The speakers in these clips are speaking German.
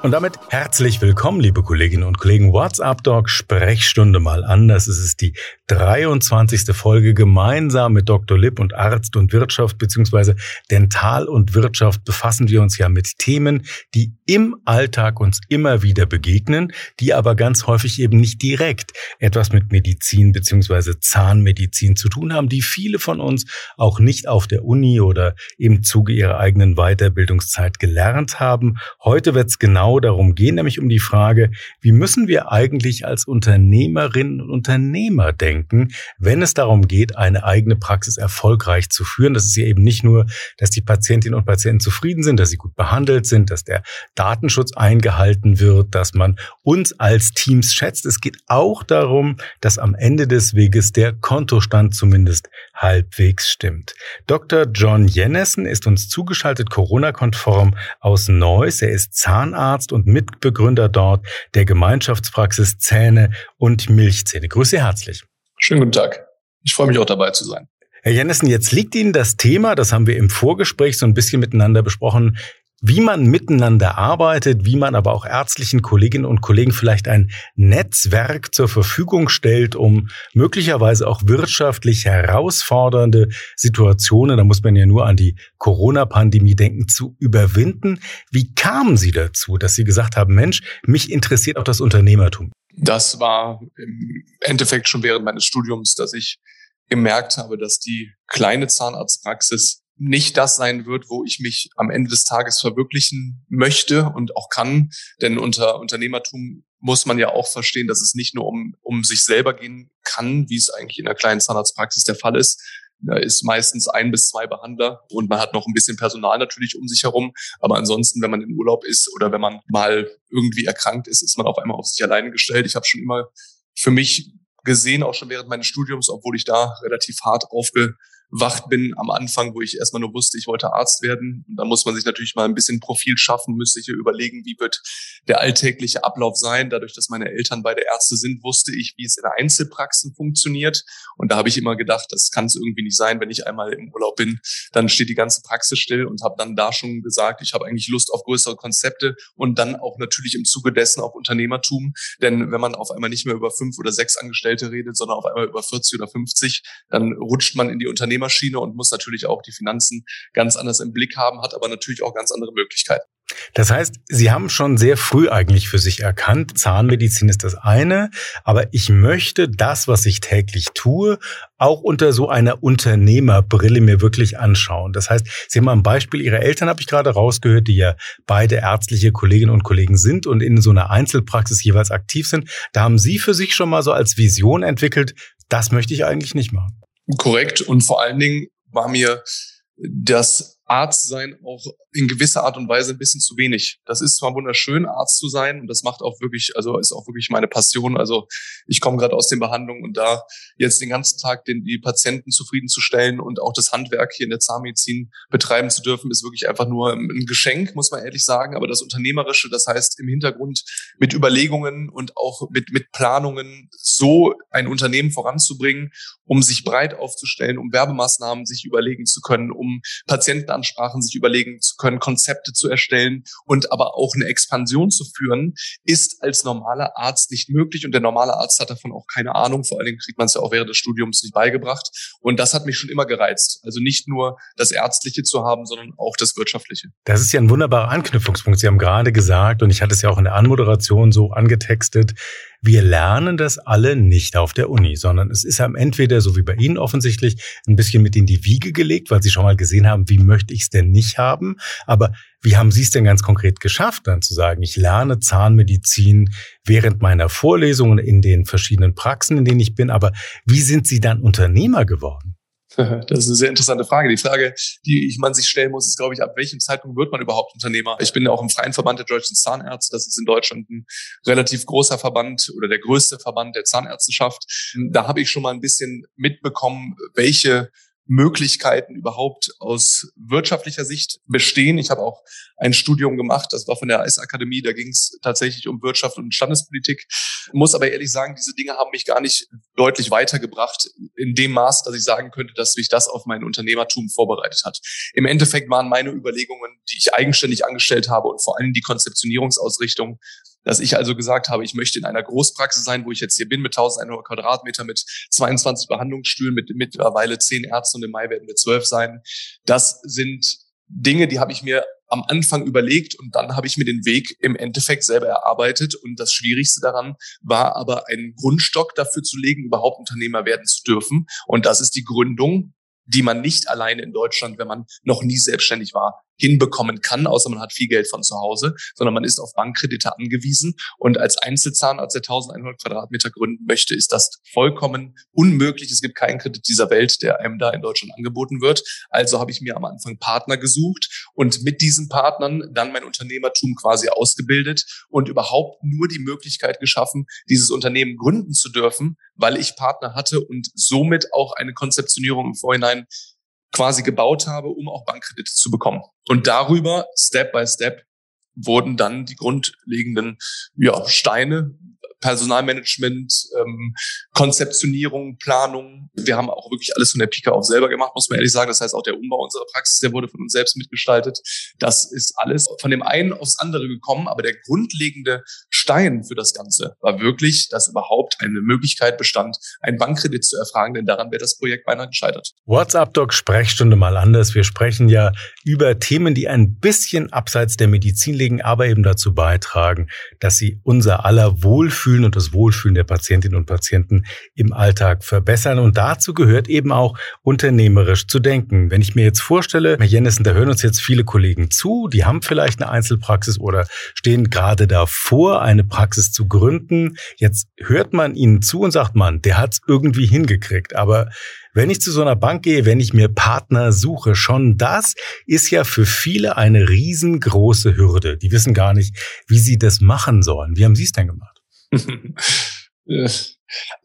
Und damit herzlich willkommen, liebe Kolleginnen und Kollegen. WhatsApp Doc Sprechstunde mal anders. Es ist die 23. Folge gemeinsam mit Dr. Lipp und Arzt und Wirtschaft beziehungsweise Dental und Wirtschaft befassen wir uns ja mit Themen, die im Alltag uns immer wieder begegnen, die aber ganz häufig eben nicht direkt etwas mit Medizin beziehungsweise Zahnmedizin zu tun haben, die viele von uns auch nicht auf der Uni oder im Zuge ihrer eigenen Weiterbildungszeit gelernt haben. Heute wird es genau genau darum gehen, nämlich um die Frage, wie müssen wir eigentlich als Unternehmerinnen und Unternehmer denken, wenn es darum geht, eine eigene Praxis erfolgreich zu führen. Das ist ja eben nicht nur, dass die Patientinnen und Patienten zufrieden sind, dass sie gut behandelt sind, dass der Datenschutz eingehalten wird, dass man uns als Teams schätzt. Es geht auch darum, dass am Ende des Weges der Kontostand zumindest halbwegs stimmt. Dr. John Jennesen ist uns zugeschaltet, Corona-konform aus Neuss. Er ist Zahnarzt Zahnarzt und Mitbegründer dort der Gemeinschaftspraxis Zähne und Milchzähne. Grüße herzlich. Schönen guten Tag. Ich freue mich auch dabei zu sein. Herr Jennissen, jetzt liegt Ihnen das Thema, das haben wir im Vorgespräch so ein bisschen miteinander besprochen, wie man miteinander arbeitet, wie man aber auch ärztlichen Kolleginnen und Kollegen vielleicht ein Netzwerk zur Verfügung stellt, um möglicherweise auch wirtschaftlich herausfordernde Situationen, da muss man ja nur an die Corona-Pandemie denken, zu überwinden. Wie kamen Sie dazu, dass Sie gesagt haben, Mensch, mich interessiert auch das Unternehmertum? Das war im Endeffekt schon während meines Studiums, dass ich gemerkt habe, dass die kleine Zahnarztpraxis nicht das sein wird, wo ich mich am Ende des Tages verwirklichen möchte und auch kann. Denn unter Unternehmertum muss man ja auch verstehen, dass es nicht nur um, um sich selber gehen kann, wie es eigentlich in einer kleinen Zahnarztpraxis der Fall ist. Da ist meistens ein bis zwei Behandler und man hat noch ein bisschen Personal natürlich um sich herum. Aber ansonsten, wenn man in Urlaub ist oder wenn man mal irgendwie erkrankt ist, ist man auf einmal auf sich alleine gestellt. Ich habe schon immer für mich gesehen, auch schon während meines Studiums, obwohl ich da relativ hart aufge wacht bin am Anfang, wo ich erstmal nur wusste, ich wollte Arzt werden. Und da muss man sich natürlich mal ein bisschen Profil schaffen, müsste ich überlegen, wie wird der alltägliche Ablauf sein. Dadurch, dass meine Eltern beide Ärzte sind, wusste ich, wie es in Einzelpraxen funktioniert. Und da habe ich immer gedacht, das kann es irgendwie nicht sein, wenn ich einmal im Urlaub bin, dann steht die ganze Praxis still und habe dann da schon gesagt, ich habe eigentlich Lust auf größere Konzepte und dann auch natürlich im Zuge dessen auf Unternehmertum. Denn wenn man auf einmal nicht mehr über fünf oder sechs Angestellte redet, sondern auf einmal über 40 oder 50, dann rutscht man in die Unternehmertum Unternehmerschiene und muss natürlich auch die Finanzen ganz anders im Blick haben, hat aber natürlich auch ganz andere Möglichkeiten. Das heißt, Sie haben schon sehr früh eigentlich für sich erkannt, Zahnmedizin ist das eine, aber ich möchte das, was ich täglich tue, auch unter so einer Unternehmerbrille mir wirklich anschauen. Das heißt, Sie haben ein Beispiel Ihrer Eltern, habe ich gerade rausgehört, die ja beide ärztliche Kolleginnen und Kollegen sind und in so einer Einzelpraxis jeweils aktiv sind. Da haben Sie für sich schon mal so als Vision entwickelt, das möchte ich eigentlich nicht machen. Korrekt. Und vor allen Dingen war mir das Arzt sein auch in gewisser Art und Weise ein bisschen zu wenig. Das ist zwar wunderschön, Arzt zu sein, und das macht auch wirklich, also ist auch wirklich meine Passion. Also ich komme gerade aus den Behandlungen und da jetzt den ganzen Tag den, die Patienten zufriedenzustellen und auch das Handwerk hier in der Zahnmedizin betreiben zu dürfen, ist wirklich einfach nur ein Geschenk, muss man ehrlich sagen. Aber das Unternehmerische, das heißt im Hintergrund mit Überlegungen und auch mit, mit Planungen so ein Unternehmen voranzubringen, um sich breit aufzustellen, um Werbemaßnahmen sich überlegen zu können, um Patienten Ansprachen sich überlegen zu können, Konzepte zu erstellen und aber auch eine Expansion zu führen, ist als normaler Arzt nicht möglich und der normale Arzt hat davon auch keine Ahnung. Vor allen Dingen kriegt man es ja auch während des Studiums nicht beigebracht. Und das hat mich schon immer gereizt. Also nicht nur das Ärztliche zu haben, sondern auch das Wirtschaftliche. Das ist ja ein wunderbarer Anknüpfungspunkt. Sie haben gerade gesagt, und ich hatte es ja auch in der Anmoderation so angetextet, wir lernen das alle nicht auf der Uni, sondern es ist einem entweder, so wie bei Ihnen offensichtlich, ein bisschen mit in die Wiege gelegt, weil Sie schon mal gesehen haben, wie möchte ich es denn nicht haben. Aber wie haben Sie es denn ganz konkret geschafft, dann zu sagen, ich lerne Zahnmedizin während meiner Vorlesungen in den verschiedenen Praxen, in denen ich bin, aber wie sind Sie dann Unternehmer geworden? Das ist eine sehr interessante Frage. Die Frage, die man sich stellen muss, ist, glaube ich, ab welchem Zeitpunkt wird man überhaupt Unternehmer? Ich bin auch im freien Verband der deutschen Zahnärzte. Das ist in Deutschland ein relativ großer Verband oder der größte Verband der Zahnärzteschaft. Da habe ich schon mal ein bisschen mitbekommen, welche Möglichkeiten überhaupt aus wirtschaftlicher Sicht bestehen. Ich habe auch ein Studium gemacht, das war von der Eisakademie, da ging es tatsächlich um Wirtschaft und Standespolitik. Muss aber ehrlich sagen, diese Dinge haben mich gar nicht deutlich weitergebracht in dem Maß, dass ich sagen könnte, dass mich das auf mein Unternehmertum vorbereitet hat. Im Endeffekt waren meine Überlegungen, die ich eigenständig angestellt habe und vor allem die Konzeptionierungsausrichtung dass ich also gesagt habe, ich möchte in einer Großpraxis sein, wo ich jetzt hier bin, mit 1100 Quadratmeter, mit 22 Behandlungsstühlen, mit mittlerweile 10 Ärzten und im Mai werden wir 12 sein. Das sind Dinge, die habe ich mir am Anfang überlegt und dann habe ich mir den Weg im Endeffekt selber erarbeitet. Und das Schwierigste daran war aber einen Grundstock dafür zu legen, überhaupt Unternehmer werden zu dürfen. Und das ist die Gründung die man nicht alleine in Deutschland, wenn man noch nie selbstständig war, hinbekommen kann, außer man hat viel Geld von zu Hause, sondern man ist auf Bankkredite angewiesen. Und als Einzelzahnarzt, der 1100 Quadratmeter gründen möchte, ist das vollkommen unmöglich. Es gibt keinen Kredit dieser Welt, der einem da in Deutschland angeboten wird. Also habe ich mir am Anfang Partner gesucht und mit diesen Partnern dann mein Unternehmertum quasi ausgebildet und überhaupt nur die Möglichkeit geschaffen, dieses Unternehmen gründen zu dürfen, weil ich Partner hatte und somit auch eine Konzeptionierung im Vorhinein quasi gebaut habe, um auch Bankkredite zu bekommen. Und darüber, Step by Step, wurden dann die grundlegenden ja, Steine Personalmanagement, ähm, Konzeptionierung, Planung. Wir haben auch wirklich alles von der Pika auf selber gemacht, muss man ehrlich sagen. Das heißt, auch der Umbau unserer Praxis, der wurde von uns selbst mitgestaltet. Das ist alles von dem einen aufs andere gekommen, aber der grundlegende Stein für das Ganze war wirklich, dass überhaupt eine Möglichkeit bestand, einen Bankkredit zu erfragen, denn daran wäre das Projekt beinahe gescheitert. WhatsApp-Doc Sprechstunde mal anders. Wir sprechen ja über Themen, die ein bisschen abseits der Medizin liegen, aber eben dazu beitragen, dass sie unser aller Wohlfühlen Wohlfühlen und das Wohlfühlen der Patientinnen und Patienten im Alltag verbessern. Und dazu gehört eben auch unternehmerisch zu denken. Wenn ich mir jetzt vorstelle, Herr Jennissen, da hören uns jetzt viele Kollegen zu, die haben vielleicht eine Einzelpraxis oder stehen gerade davor, eine Praxis zu gründen. Jetzt hört man ihnen zu und sagt man, der hat es irgendwie hingekriegt. Aber wenn ich zu so einer Bank gehe, wenn ich mir Partner suche, schon das ist ja für viele eine riesengroße Hürde. Die wissen gar nicht, wie sie das machen sollen. Wie haben Sie es denn gemacht?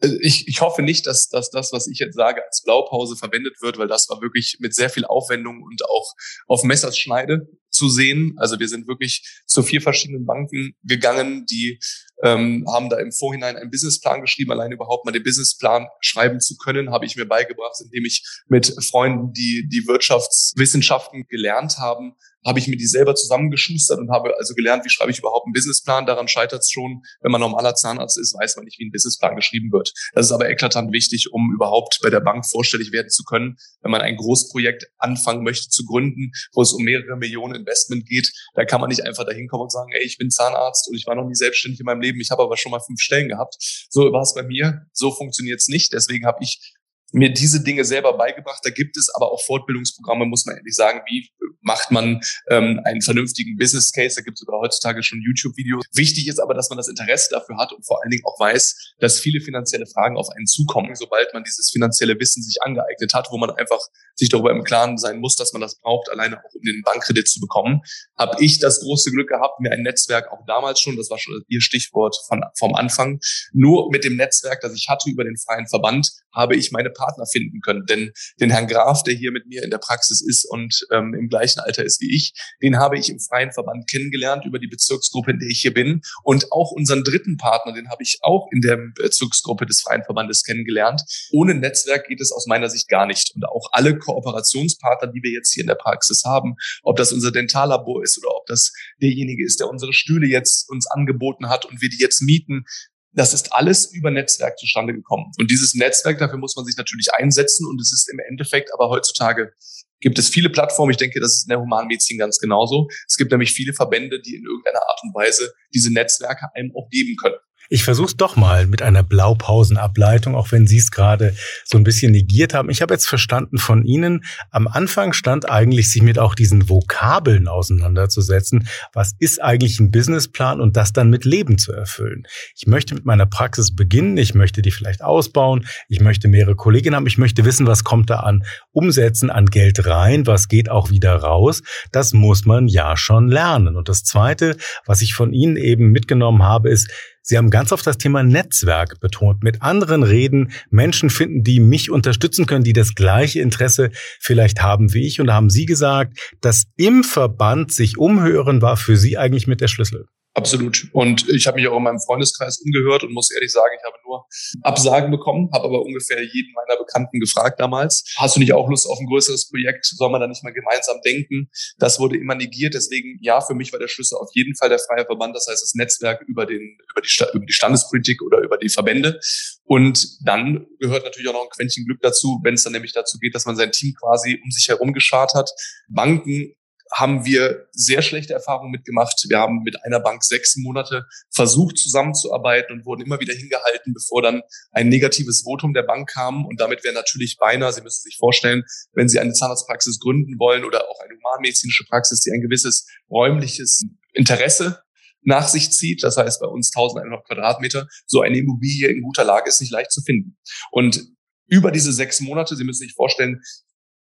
Also ich, ich hoffe nicht, dass, dass das, was ich jetzt sage, als Blaupause verwendet wird, weil das war wirklich mit sehr viel Aufwendung und auch auf Messerschneide zu sehen. Also wir sind wirklich zu vier verschiedenen Banken gegangen, die ähm, haben da im Vorhinein einen Businessplan geschrieben. Allein überhaupt mal den Businessplan schreiben zu können, habe ich mir beigebracht, indem ich mit Freunden, die die Wirtschaftswissenschaften gelernt haben, habe ich mir die selber zusammengeschustert und habe also gelernt, wie schreibe ich überhaupt einen Businessplan. Daran scheitert es schon. Wenn man normaler Zahnarzt ist, weiß man nicht, wie ein Businessplan geschrieben wird. Das ist aber eklatant wichtig, um überhaupt bei der Bank vorstellig werden zu können, wenn man ein Großprojekt anfangen möchte zu gründen, wo es um mehrere Millionen Investment geht. Da kann man nicht einfach dahin kommen und sagen, ey, ich bin Zahnarzt und ich war noch nie selbstständig in meinem Leben, ich habe aber schon mal fünf Stellen gehabt. So war es bei mir. So funktioniert es nicht. Deswegen habe ich mir diese Dinge selber beigebracht. Da gibt es aber auch Fortbildungsprogramme, muss man ehrlich sagen, wie macht man ähm, einen vernünftigen Business Case. Da gibt es sogar heutzutage schon YouTube-Videos. Wichtig ist aber, dass man das Interesse dafür hat und vor allen Dingen auch weiß, dass viele finanzielle Fragen auf einen zukommen, sobald man dieses finanzielle Wissen sich angeeignet hat, wo man einfach sich darüber im Klaren sein muss, dass man das braucht, alleine auch um den Bankkredit zu bekommen. Habe ich das große Glück gehabt, mir ein Netzwerk auch damals schon, das war schon Ihr Stichwort von, vom Anfang, nur mit dem Netzwerk, das ich hatte über den freien Verband, habe ich meine Partner finden können. Denn den Herrn Graf, der hier mit mir in der Praxis ist und ähm, im gleichen Alter ist wie ich, den habe ich im freien Verband kennengelernt über die Bezirksgruppe, in der ich hier bin. Und auch unseren dritten Partner, den habe ich auch in der Bezirksgruppe des freien Verbandes kennengelernt. Ohne Netzwerk geht es aus meiner Sicht gar nicht. Und auch alle Kooperationspartner, die wir jetzt hier in der Praxis haben, ob das unser Dentallabor ist oder ob das derjenige ist, der unsere Stühle jetzt uns angeboten hat und wir die jetzt mieten, das ist alles über Netzwerk zustande gekommen. Und dieses Netzwerk, dafür muss man sich natürlich einsetzen. Und es ist im Endeffekt aber heutzutage gibt es viele Plattformen. Ich denke, das ist in der Humanmedizin ganz genauso. Es gibt nämlich viele Verbände, die in irgendeiner Art und Weise diese Netzwerke einem auch geben können. Ich versuche es doch mal mit einer Blaupausenableitung, auch wenn Sie es gerade so ein bisschen negiert haben. Ich habe jetzt verstanden von Ihnen, am Anfang stand eigentlich, sich mit auch diesen Vokabeln auseinanderzusetzen. Was ist eigentlich ein Businessplan und das dann mit Leben zu erfüllen? Ich möchte mit meiner Praxis beginnen, ich möchte die vielleicht ausbauen, ich möchte mehrere Kolleginnen haben, ich möchte wissen, was kommt da an Umsätzen, an Geld rein, was geht auch wieder raus. Das muss man ja schon lernen. Und das Zweite, was ich von Ihnen eben mitgenommen habe, ist, Sie haben ganz oft das Thema Netzwerk betont. Mit anderen reden, Menschen finden, die mich unterstützen können, die das gleiche Interesse vielleicht haben wie ich. Und da haben Sie gesagt, dass im Verband sich umhören war für Sie eigentlich mit der Schlüssel. Absolut. Und ich habe mich auch in meinem Freundeskreis umgehört und muss ehrlich sagen, ich habe nur Absagen bekommen, habe aber ungefähr jeden meiner Bekannten gefragt damals, hast du nicht auch Lust auf ein größeres Projekt? Soll man da nicht mal gemeinsam denken? Das wurde immer negiert. Deswegen, ja, für mich war der Schlüssel auf jeden Fall der freie Verband, das heißt das Netzwerk über, den, über, die, über die Standespolitik oder über die Verbände. Und dann gehört natürlich auch noch ein Quäntchen Glück dazu, wenn es dann nämlich dazu geht, dass man sein Team quasi um sich herum geschart hat. Banken haben wir sehr schlechte Erfahrungen mitgemacht. Wir haben mit einer Bank sechs Monate versucht zusammenzuarbeiten und wurden immer wieder hingehalten, bevor dann ein negatives Votum der Bank kam. Und damit wäre natürlich beinahe, Sie müssen sich vorstellen, wenn Sie eine Zahnarztpraxis gründen wollen oder auch eine humanmedizinische Praxis, die ein gewisses räumliches Interesse nach sich zieht, das heißt bei uns 1100 Quadratmeter, so eine Immobilie in guter Lage ist nicht leicht zu finden. Und über diese sechs Monate, Sie müssen sich vorstellen,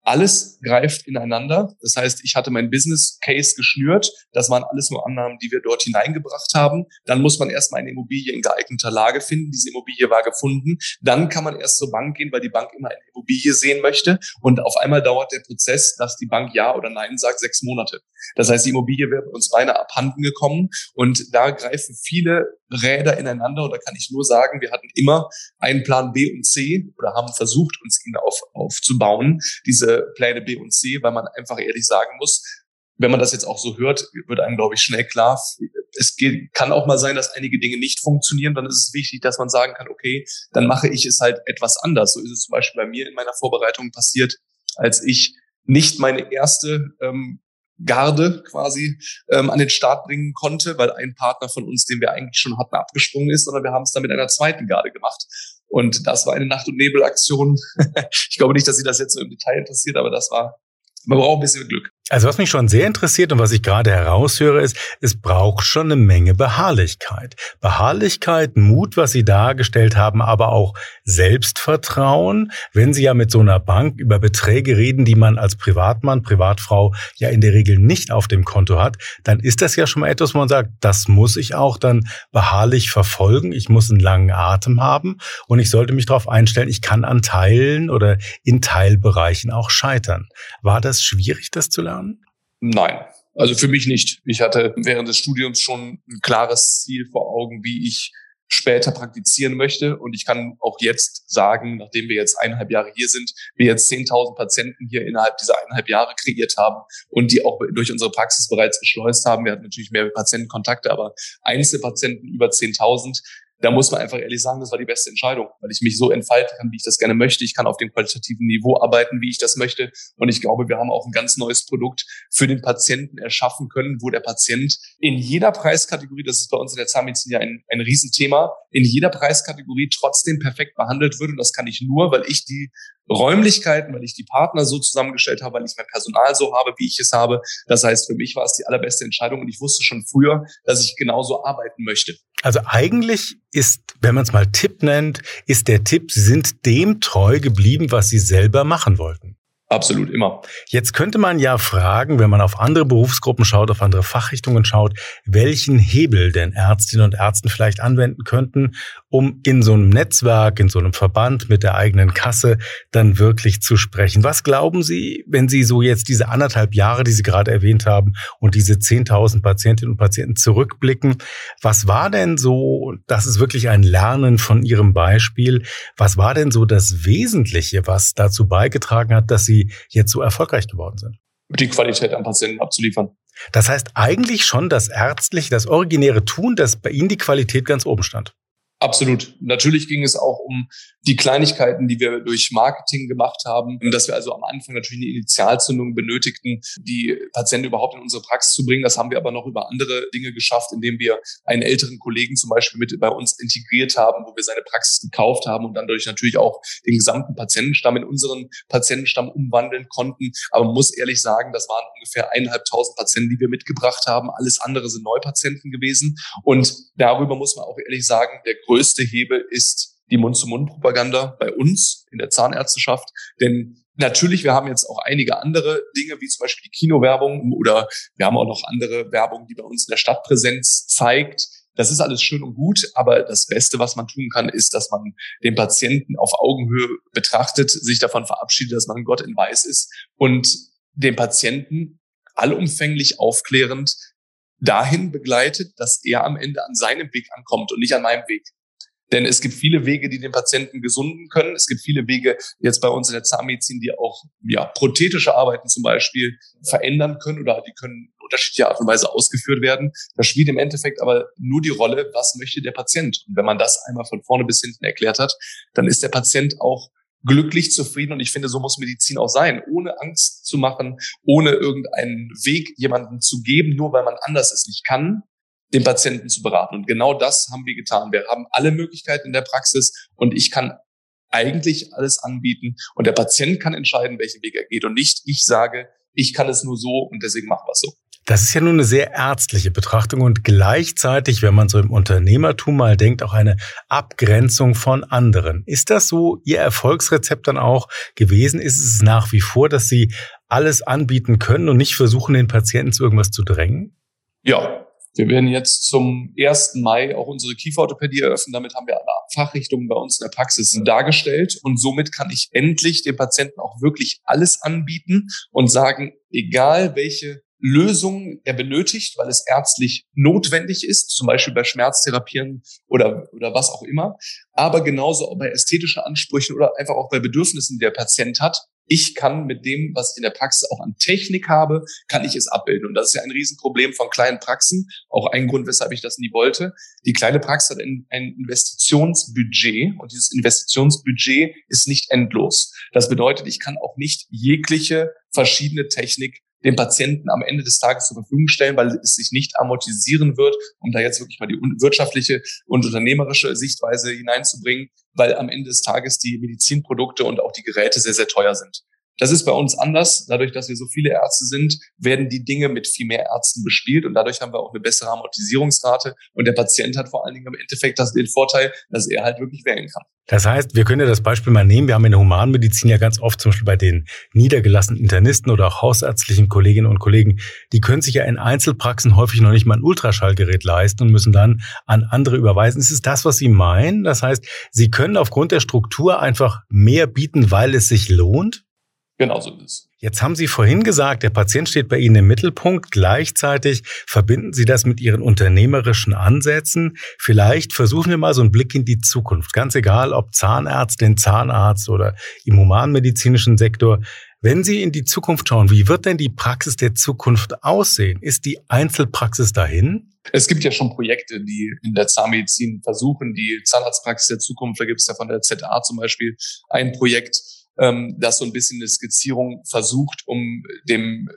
alles greift ineinander. Das heißt, ich hatte mein Business Case geschnürt. Das waren alles nur Annahmen, die wir dort hineingebracht haben. Dann muss man erstmal eine Immobilie in geeigneter Lage finden. Diese Immobilie war gefunden. Dann kann man erst zur Bank gehen, weil die Bank immer eine Immobilie sehen möchte. Und auf einmal dauert der Prozess, dass die Bank Ja oder Nein sagt, sechs Monate. Das heißt, die Immobilie wäre uns beinahe abhanden gekommen. Und da greifen viele Räder ineinander. Und da kann ich nur sagen, wir hatten immer einen Plan B und C oder haben versucht, uns ihn auf, aufzubauen. Diese Pläne B und C, weil man einfach ehrlich sagen muss, wenn man das jetzt auch so hört, wird einem, glaube ich, schnell klar, es geht, kann auch mal sein, dass einige Dinge nicht funktionieren. Dann ist es wichtig, dass man sagen kann, okay, dann mache ich es halt etwas anders. So ist es zum Beispiel bei mir in meiner Vorbereitung passiert, als ich nicht meine erste ähm, Garde quasi ähm, an den Start bringen konnte, weil ein Partner von uns, den wir eigentlich schon hatten, abgesprungen ist, sondern wir haben es dann mit einer zweiten Garde gemacht. Und das war eine Nacht- und Nebelaktion. ich glaube nicht, dass Sie das jetzt so im Detail interessiert, aber das war, man braucht ein bisschen Glück. Also was mich schon sehr interessiert und was ich gerade heraushöre, ist, es braucht schon eine Menge Beharrlichkeit. Beharrlichkeit, Mut, was Sie dargestellt haben, aber auch Selbstvertrauen. Wenn Sie ja mit so einer Bank über Beträge reden, die man als Privatmann, Privatfrau ja in der Regel nicht auf dem Konto hat, dann ist das ja schon mal etwas, wo man sagt, das muss ich auch dann beharrlich verfolgen. Ich muss einen langen Atem haben und ich sollte mich darauf einstellen, ich kann an Teilen oder in Teilbereichen auch scheitern. War das schwierig, das zu lernen? Lernen? Nein, also für mich nicht. Ich hatte während des Studiums schon ein klares Ziel vor Augen, wie ich später praktizieren möchte. Und ich kann auch jetzt sagen, nachdem wir jetzt eineinhalb Jahre hier sind, wir jetzt 10.000 Patienten hier innerhalb dieser eineinhalb Jahre kreiert haben und die auch durch unsere Praxis bereits geschleust haben. Wir hatten natürlich mehr Patientenkontakte, aber Einzelpatienten über 10.000 da muss man einfach ehrlich sagen, das war die beste Entscheidung, weil ich mich so entfalten kann, wie ich das gerne möchte. Ich kann auf dem qualitativen Niveau arbeiten, wie ich das möchte. Und ich glaube, wir haben auch ein ganz neues Produkt für den Patienten erschaffen können, wo der Patient in jeder Preiskategorie, das ist bei uns in der Zahnmedizin ja ein, ein Riesenthema, in jeder Preiskategorie trotzdem perfekt behandelt wird. Und das kann ich nur, weil ich die Räumlichkeiten, weil ich die Partner so zusammengestellt habe, weil ich mein Personal so habe, wie ich es habe. Das heißt, für mich war es die allerbeste Entscheidung und ich wusste schon früher, dass ich genauso arbeiten möchte. Also eigentlich ist, wenn man es mal Tipp nennt, ist der Tipp, Sie sind dem treu geblieben, was Sie selber machen wollten. Absolut, immer. Jetzt könnte man ja fragen, wenn man auf andere Berufsgruppen schaut, auf andere Fachrichtungen schaut, welchen Hebel denn Ärztinnen und Ärzten vielleicht anwenden könnten, um in so einem Netzwerk, in so einem Verband mit der eigenen Kasse dann wirklich zu sprechen. Was glauben Sie, wenn Sie so jetzt diese anderthalb Jahre, die Sie gerade erwähnt haben, und diese 10.000 Patientinnen und Patienten zurückblicken, was war denn so, das ist wirklich ein Lernen von Ihrem Beispiel, was war denn so das Wesentliche, was dazu beigetragen hat, dass Sie jetzt so erfolgreich geworden sind? Die Qualität am Patienten abzuliefern. Das heißt eigentlich schon das ärztliche, das originäre Tun, dass bei Ihnen die Qualität ganz oben stand. Absolut. Natürlich ging es auch um die Kleinigkeiten, die wir durch Marketing gemacht haben, dass wir also am Anfang natürlich eine Initialzündung benötigten, die Patienten überhaupt in unsere Praxis zu bringen. Das haben wir aber noch über andere Dinge geschafft, indem wir einen älteren Kollegen zum Beispiel mit bei uns integriert haben, wo wir seine Praxis gekauft haben und dann dadurch natürlich auch den gesamten Patientenstamm in unseren Patientenstamm umwandeln konnten. Aber man muss ehrlich sagen, das waren ungefähr eineinhalbtausend Patienten, die wir mitgebracht haben. Alles andere sind Neupatienten gewesen. Und darüber muss man auch ehrlich sagen, der größte Hebel ist die Mund-zu-Mund-Propaganda bei uns in der Zahnärzteschaft. Denn Natürlich, wir haben jetzt auch einige andere Dinge, wie zum Beispiel die Kinowerbung oder wir haben auch noch andere Werbung, die bei uns in der Stadtpräsenz zeigt, Das ist alles schön und gut, aber das Beste, was man tun kann, ist, dass man den Patienten auf Augenhöhe betrachtet, sich davon verabschiedet, dass man Gott in Weiß ist und den Patienten allumfänglich aufklärend dahin begleitet, dass er am Ende an seinem Weg ankommt und nicht an meinem Weg. Denn es gibt viele Wege, die den Patienten gesunden können. Es gibt viele Wege jetzt bei uns in der Zahnmedizin, die auch ja, prothetische Arbeiten zum Beispiel verändern können oder die können in unterschiedlicher Art und Weise ausgeführt werden. Das spielt im Endeffekt aber nur die Rolle, was möchte der Patient. Und wenn man das einmal von vorne bis hinten erklärt hat, dann ist der Patient auch glücklich, zufrieden. Und ich finde, so muss Medizin auch sein, ohne Angst zu machen, ohne irgendeinen Weg jemanden zu geben, nur weil man anders es nicht kann, den Patienten zu beraten. Und genau das haben wir getan. Wir haben alle Möglichkeiten in der Praxis und ich kann eigentlich alles anbieten und der Patient kann entscheiden, welchen Weg er geht und nicht ich sage, ich kann es nur so und deswegen machen wir es so. Das ist ja nun eine sehr ärztliche Betrachtung und gleichzeitig, wenn man so im Unternehmertum mal denkt, auch eine Abgrenzung von anderen. Ist das so Ihr Erfolgsrezept dann auch gewesen? Ist es nach wie vor, dass Sie alles anbieten können und nicht versuchen, den Patienten zu irgendwas zu drängen? Ja, wir werden jetzt zum 1. Mai auch unsere Kieferorthopädie eröffnen. Damit haben wir alle Fachrichtungen bei uns in der Praxis dargestellt. Und somit kann ich endlich dem Patienten auch wirklich alles anbieten und sagen, egal welche Lösungen er benötigt, weil es ärztlich notwendig ist, zum Beispiel bei Schmerztherapien oder, oder was auch immer, aber genauso auch bei ästhetischen Ansprüchen oder einfach auch bei Bedürfnissen, die der Patient hat. Ich kann mit dem, was ich in der Praxis auch an Technik habe, kann ich es abbilden. Und das ist ja ein Riesenproblem von kleinen Praxen. Auch ein Grund, weshalb ich das nie wollte. Die kleine Praxis hat ein, Investitionsbudget und dieses Investitionsbudget ist nicht endlos. Das bedeutet, ich kann auch nicht jegliche verschiedene Technik dem Patienten am Ende des Tages zur Verfügung stellen, weil es sich nicht amortisieren wird, um da jetzt wirklich mal die wirtschaftliche und unternehmerische Sichtweise hineinzubringen, weil am Ende des Tages die Medizinprodukte und auch die Geräte sehr, sehr teuer sind. Das ist bei uns anders. Dadurch, dass wir so viele Ärzte sind, werden die Dinge mit viel mehr Ärzten bespielt und dadurch haben wir auch eine bessere Amortisierungsrate und der Patient hat vor allen Dingen im Endeffekt das, den Vorteil, dass er halt wirklich wählen kann. Das heißt, wir können ja das Beispiel mal nehmen. Wir haben in der Humanmedizin ja ganz oft zum Beispiel bei den niedergelassenen Internisten oder auch hausärztlichen Kolleginnen und Kollegen, die können sich ja in Einzelpraxen häufig noch nicht mal ein Ultraschallgerät leisten und müssen dann an andere überweisen. Ist es das, was Sie meinen? Das heißt, Sie können aufgrund der Struktur einfach mehr bieten, weil es sich lohnt? Genauso ist es. Jetzt haben Sie vorhin gesagt, der Patient steht bei Ihnen im Mittelpunkt. Gleichzeitig verbinden Sie das mit Ihren unternehmerischen Ansätzen. Vielleicht versuchen wir mal so einen Blick in die Zukunft. Ganz egal, ob Zahnärztin, Zahnarzt oder im humanmedizinischen Sektor. Wenn Sie in die Zukunft schauen, wie wird denn die Praxis der Zukunft aussehen? Ist die Einzelpraxis dahin? Es gibt ja schon Projekte, die in der Zahnmedizin versuchen, die Zahnarztpraxis der Zukunft, da gibt es ja von der ZA zum Beispiel ein Projekt, ähm, das so ein bisschen eine Skizzierung versucht, um dem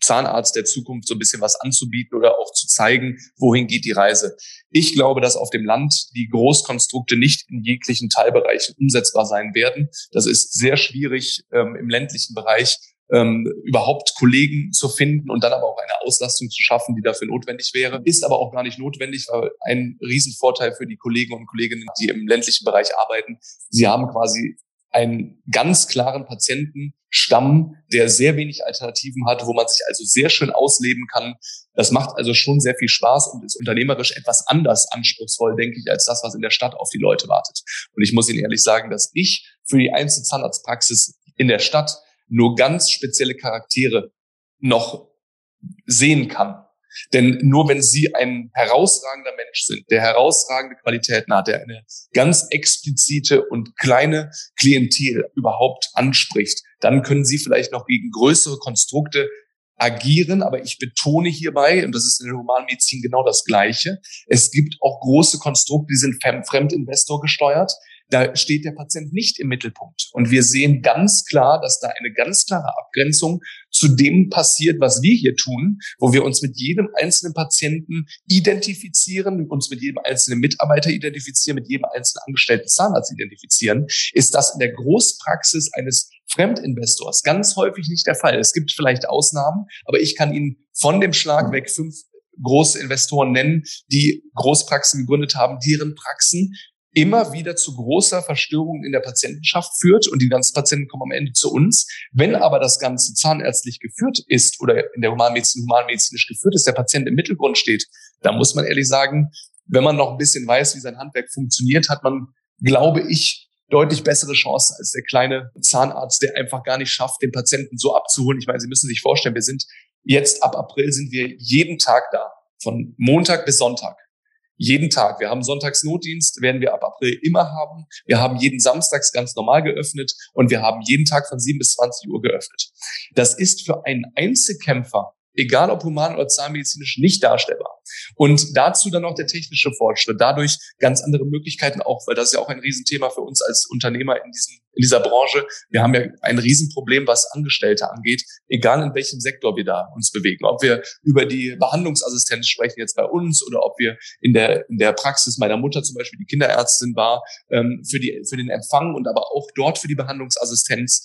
Zahnarzt der Zukunft so ein bisschen was anzubieten oder auch zu zeigen, wohin geht die Reise. Ich glaube, dass auf dem Land die Großkonstrukte nicht in jeglichen Teilbereichen umsetzbar sein werden. Das ist sehr schwierig ähm, im ländlichen Bereich ähm, überhaupt Kollegen zu finden und dann aber auch eine Auslastung zu schaffen, die dafür notwendig wäre. Ist aber auch gar nicht notwendig, weil ein Riesenvorteil für die Kollegen und Kolleginnen, die im ländlichen Bereich arbeiten, sie haben quasi einen ganz klaren Patientenstamm, der sehr wenig Alternativen hat, wo man sich also sehr schön ausleben kann. Das macht also schon sehr viel Spaß und ist unternehmerisch etwas anders anspruchsvoll, denke ich, als das, was in der Stadt auf die Leute wartet. Und ich muss Ihnen ehrlich sagen, dass ich für die Einzelzahnarztpraxis in der Stadt nur ganz spezielle Charaktere noch sehen kann. Denn nur wenn Sie ein herausragender Mensch sind, der herausragende Qualitäten hat, der eine ganz explizite und kleine Klientel überhaupt anspricht, dann können Sie vielleicht noch gegen größere Konstrukte agieren, aber ich betone hierbei, und das ist in der Humanmedizin genau das Gleiche, es gibt auch große Konstrukte, die sind Fremdinvestor gesteuert. Da steht der Patient nicht im Mittelpunkt. Und wir sehen ganz klar, dass da eine ganz klare Abgrenzung zu dem passiert, was wir hier tun, wo wir uns mit jedem einzelnen Patienten identifizieren, uns mit jedem einzelnen Mitarbeiter identifizieren, mit jedem einzelnen angestellten Zahnarzt identifizieren, ist das in der Großpraxis eines Fremdinvestors ganz häufig nicht der Fall. Es gibt vielleicht Ausnahmen, aber ich kann Ihnen von dem Schlag weg fünf große Investoren nennen, die Großpraxen gegründet haben, deren Praxen immer wieder zu großer Verstörung in der Patientenschaft führt und die ganzen Patienten kommen am Ende zu uns. Wenn aber das Ganze zahnärztlich geführt ist oder in der Humanmedizin humanmedizinisch geführt ist, der Patient im Mittelgrund steht, dann muss man ehrlich sagen, wenn man noch ein bisschen weiß, wie sein Handwerk funktioniert, hat man, glaube ich, deutlich bessere Chancen als der kleine Zahnarzt, der einfach gar nicht schafft, den Patienten so abzuholen. Ich meine, Sie müssen sich vorstellen, wir sind jetzt ab April sind wir jeden Tag da, von Montag bis Sonntag. Jeden Tag. Wir haben Sonntagsnotdienst, werden wir ab April immer haben. Wir haben jeden Samstags ganz normal geöffnet und wir haben jeden Tag von 7 bis 20 Uhr geöffnet. Das ist für einen Einzelkämpfer egal ob human oder zahnmedizinisch, nicht darstellbar. Und dazu dann noch der technische Fortschritt, dadurch ganz andere Möglichkeiten auch, weil das ist ja auch ein Riesenthema für uns als Unternehmer in, diesem, in dieser Branche. Wir haben ja ein Riesenproblem, was Angestellte angeht, egal in welchem Sektor wir da uns bewegen. Ob wir über die Behandlungsassistenz sprechen jetzt bei uns oder ob wir in der, in der Praxis meiner Mutter zum Beispiel, die Kinderärztin war, ähm, für, die, für den Empfang und aber auch dort für die Behandlungsassistenz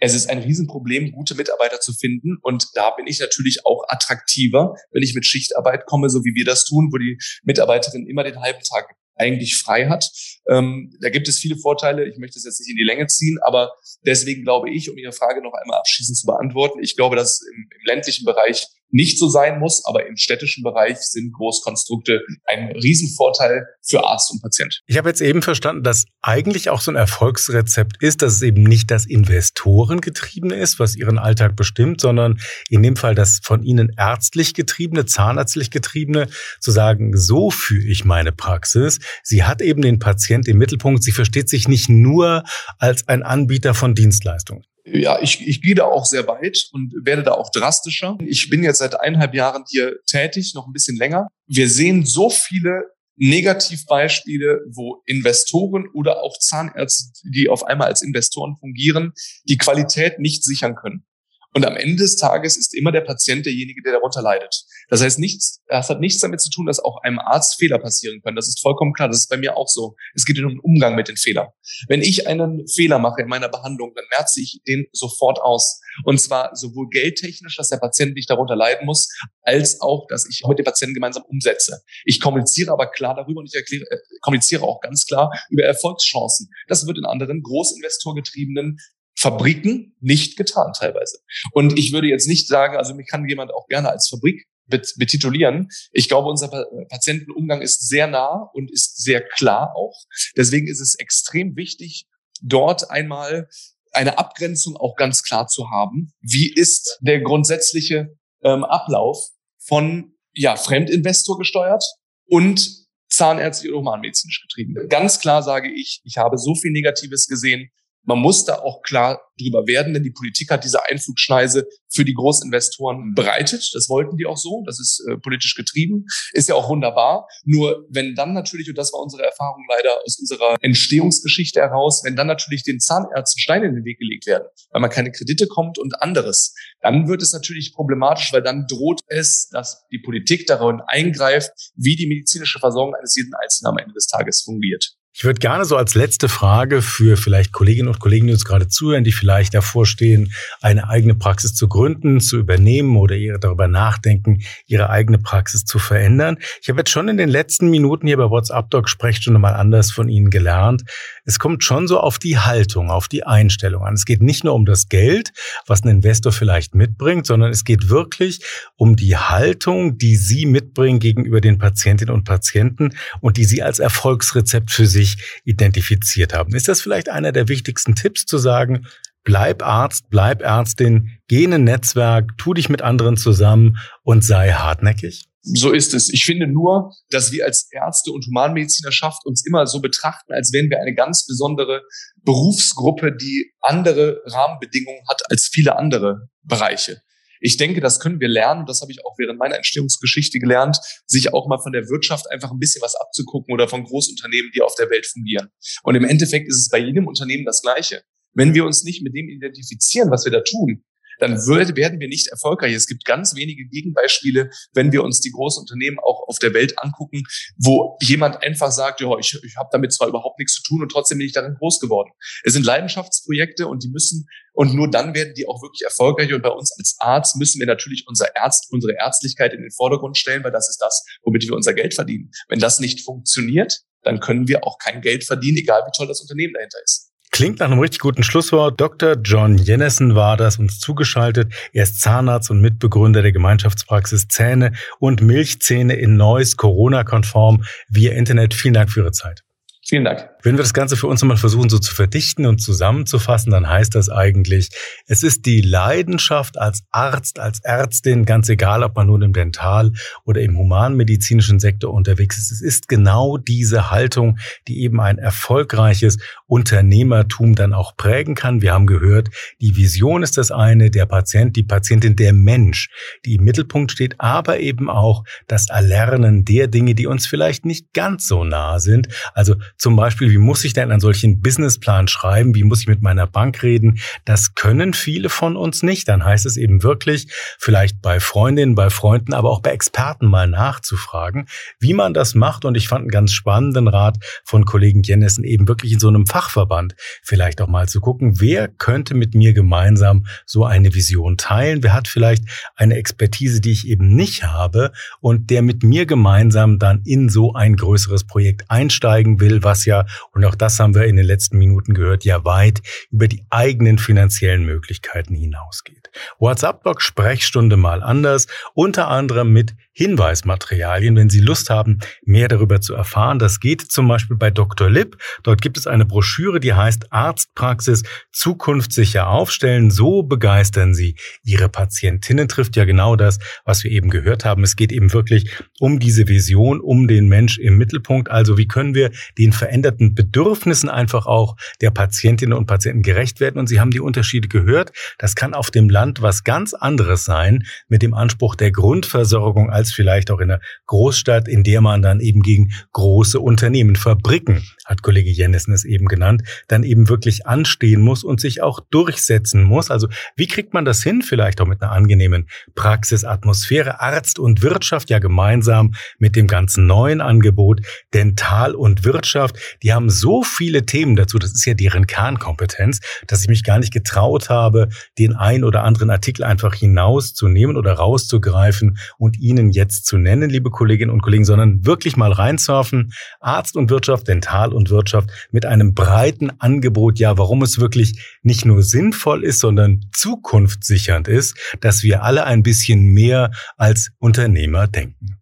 es ist ein Riesenproblem, gute Mitarbeiter zu finden. Und da bin ich natürlich auch attraktiver, wenn ich mit Schichtarbeit komme, so wie wir das tun, wo die Mitarbeiterin immer den halben Tag eigentlich frei hat. Ähm, da gibt es viele Vorteile. Ich möchte es jetzt nicht in die Länge ziehen, aber deswegen glaube ich, um Ihre Frage noch einmal abschließend zu beantworten, ich glaube, dass im, im ländlichen Bereich nicht so sein muss, aber im städtischen Bereich sind Großkonstrukte ein Riesenvorteil für Arzt und Patient. Ich habe jetzt eben verstanden, dass eigentlich auch so ein Erfolgsrezept ist, dass es eben nicht das Investorengetriebene ist, was Ihren Alltag bestimmt, sondern in dem Fall das von Ihnen ärztlich getriebene, zahnärztlich getriebene, zu sagen, so führe ich meine Praxis. Sie hat eben den Patient im Mittelpunkt. Sie versteht sich nicht nur als ein Anbieter von Dienstleistungen ja, ich, ich gehe da auch sehr weit und werde da auch drastischer. Ich bin jetzt seit eineinhalb Jahren hier tätig, noch ein bisschen länger. Wir sehen so viele Negativbeispiele, wo Investoren oder auch Zahnärzte, die auf einmal als Investoren fungieren, die Qualität nicht sichern können. Und am Ende des Tages ist immer der Patient derjenige, der darunter leidet. Das heißt, nichts, das hat nichts damit zu tun, dass auch einem Arzt Fehler passieren können. Das ist vollkommen klar. Das ist bei mir auch so. Es geht um den Umgang mit den Fehlern. Wenn ich einen Fehler mache in meiner Behandlung, dann merze ich den sofort aus. Und zwar sowohl geldtechnisch, dass der Patient nicht darunter leiden muss, als auch, dass ich mit dem Patienten gemeinsam umsetze. Ich kommuniziere aber klar darüber und ich erkläre, äh, kommuniziere auch ganz klar über Erfolgschancen. Das wird in anderen großinvestorgetriebenen Fabriken nicht getan teilweise. Und ich würde jetzt nicht sagen, also mich kann jemand auch gerne als Fabrik betitulieren. Ich glaube, unser Patientenumgang ist sehr nah und ist sehr klar auch. Deswegen ist es extrem wichtig, dort einmal eine Abgrenzung auch ganz klar zu haben. Wie ist der grundsätzliche ähm, Ablauf von ja, Fremdinvestor gesteuert und zahnärztlich oder humanmedizinisch getrieben? Ganz klar sage ich, ich habe so viel Negatives gesehen, man muss da auch klar drüber werden, denn die Politik hat diese Einflugschneise für die Großinvestoren bereitet. Das wollten die auch so. Das ist äh, politisch getrieben. Ist ja auch wunderbar. Nur wenn dann natürlich, und das war unsere Erfahrung leider aus unserer Entstehungsgeschichte heraus, wenn dann natürlich den Zahnärzten Steine in den Weg gelegt werden, weil man keine Kredite kommt und anderes, dann wird es natürlich problematisch, weil dann droht es, dass die Politik darin eingreift, wie die medizinische Versorgung eines jeden Einzelnen am Ende des Tages fungiert. Ich würde gerne so als letzte Frage für vielleicht Kolleginnen und Kollegen, die uns gerade zuhören, die vielleicht davor stehen, eine eigene Praxis zu gründen, zu übernehmen oder darüber nachdenken, ihre eigene Praxis zu verändern. Ich habe jetzt schon in den letzten Minuten hier bei WhatsApp Doc Sprechstunde mal anders von Ihnen gelernt. Es kommt schon so auf die Haltung, auf die Einstellung an. Es geht nicht nur um das Geld, was ein Investor vielleicht mitbringt, sondern es geht wirklich um die Haltung, die Sie mitbringen gegenüber den Patientinnen und Patienten und die Sie als Erfolgsrezept für Sie sich identifiziert haben. Ist das vielleicht einer der wichtigsten Tipps zu sagen, bleib Arzt, bleib Ärztin, geh in ein Netzwerk, tu dich mit anderen zusammen und sei hartnäckig? So ist es. Ich finde nur, dass wir als Ärzte und Humanmedizinerschaft uns immer so betrachten, als wären wir eine ganz besondere Berufsgruppe, die andere Rahmenbedingungen hat als viele andere Bereiche. Ich denke, das können wir lernen. Das habe ich auch während meiner Entstehungsgeschichte gelernt, sich auch mal von der Wirtschaft einfach ein bisschen was abzugucken oder von Großunternehmen, die auf der Welt fungieren. Und im Endeffekt ist es bei jedem Unternehmen das Gleiche. Wenn wir uns nicht mit dem identifizieren, was wir da tun, dann wird, werden wir nicht erfolgreich. Es gibt ganz wenige Gegenbeispiele, wenn wir uns die großen Unternehmen auch auf der Welt angucken, wo jemand einfach sagt, ja, ich, ich habe damit zwar überhaupt nichts zu tun und trotzdem bin ich darin groß geworden. Es sind Leidenschaftsprojekte und die müssen, und nur dann werden die auch wirklich erfolgreich. Und bei uns als Arzt müssen wir natürlich unser Ärzt, unsere Ärztlichkeit in den Vordergrund stellen, weil das ist das, womit wir unser Geld verdienen. Wenn das nicht funktioniert, dann können wir auch kein Geld verdienen, egal wie toll das Unternehmen dahinter ist. Klingt nach einem richtig guten Schlusswort. Dr. John Jennessen war das, uns zugeschaltet. Er ist Zahnarzt und Mitbegründer der Gemeinschaftspraxis Zähne und Milchzähne in Neuss, Corona-konform via Internet. Vielen Dank für Ihre Zeit. Vielen Dank. Wenn wir das Ganze für uns mal versuchen so zu verdichten und zusammenzufassen, dann heißt das eigentlich, es ist die Leidenschaft als Arzt, als Ärztin, ganz egal, ob man nun im Dental- oder im humanmedizinischen Sektor unterwegs ist. Es ist genau diese Haltung, die eben ein erfolgreiches Unternehmertum dann auch prägen kann. Wir haben gehört, die Vision ist das eine, der Patient, die Patientin, der Mensch, die im Mittelpunkt steht, aber eben auch das Erlernen der Dinge, die uns vielleicht nicht ganz so nah sind. Also zum Beispiel, wie muss ich denn einen solchen Businessplan schreiben? Wie muss ich mit meiner Bank reden? Das können viele von uns nicht. Dann heißt es eben wirklich, vielleicht bei Freundinnen, bei Freunden, aber auch bei Experten mal nachzufragen, wie man das macht. Und ich fand einen ganz spannenden Rat von Kollegen Jennissen eben wirklich in so einem Fachverband vielleicht auch mal zu gucken, wer könnte mit mir gemeinsam so eine Vision teilen? Wer hat vielleicht eine Expertise, die ich eben nicht habe und der mit mir gemeinsam dann in so ein größeres Projekt einsteigen will, was ja, und auch das haben wir in den letzten Minuten gehört, ja weit über die eigenen finanziellen Möglichkeiten hinausgeht. WhatsApp-Blog Sprechstunde mal anders, unter anderem mit Hinweismaterialien, wenn Sie Lust haben, mehr darüber zu erfahren. Das geht zum Beispiel bei Dr. Lipp. Dort gibt es eine Broschüre, die heißt Arztpraxis zukunftssicher aufstellen. So begeistern Sie Ihre Patientinnen. Trifft ja genau das, was wir eben gehört haben. Es geht eben wirklich um diese Vision, um den Mensch im Mittelpunkt. Also wie können wir den veränderten Bedürfnissen einfach auch der Patientinnen und Patienten gerecht werden? Und Sie haben die Unterschiede gehört. Das kann auf dem Land was ganz anderes sein mit dem Anspruch der Grundversorgung als vielleicht auch in einer Großstadt, in der man dann eben gegen große Unternehmen, Fabriken, hat Kollege Jennissen es eben genannt, dann eben wirklich anstehen muss und sich auch durchsetzen muss. Also wie kriegt man das hin? Vielleicht auch mit einer angenehmen Praxisatmosphäre, Arzt und Wirtschaft ja gemeinsam mit dem ganzen neuen Angebot, Dental und Wirtschaft. Die haben so viele Themen dazu. Das ist ja deren Kernkompetenz, dass ich mich gar nicht getraut habe, den ein oder anderen Artikel einfach hinauszunehmen oder rauszugreifen und Ihnen jetzt zu nennen, liebe Kolleginnen und Kollegen, sondern wirklich mal reinsurfen. Arzt und Wirtschaft, Dental und Wirtschaft mit einem breiten Angebot, ja, warum es wirklich nicht nur sinnvoll ist, sondern zukunftssichernd ist, dass wir alle ein bisschen mehr als Unternehmer denken.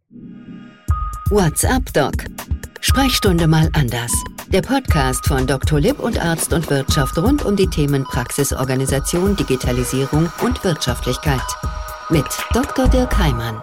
WhatsApp Doc. Sprechstunde mal anders. Der Podcast von Dr. Lipp und Arzt und Wirtschaft rund um die Themen Praxisorganisation, Digitalisierung und Wirtschaftlichkeit. Mit Dr. Dirk Heimann.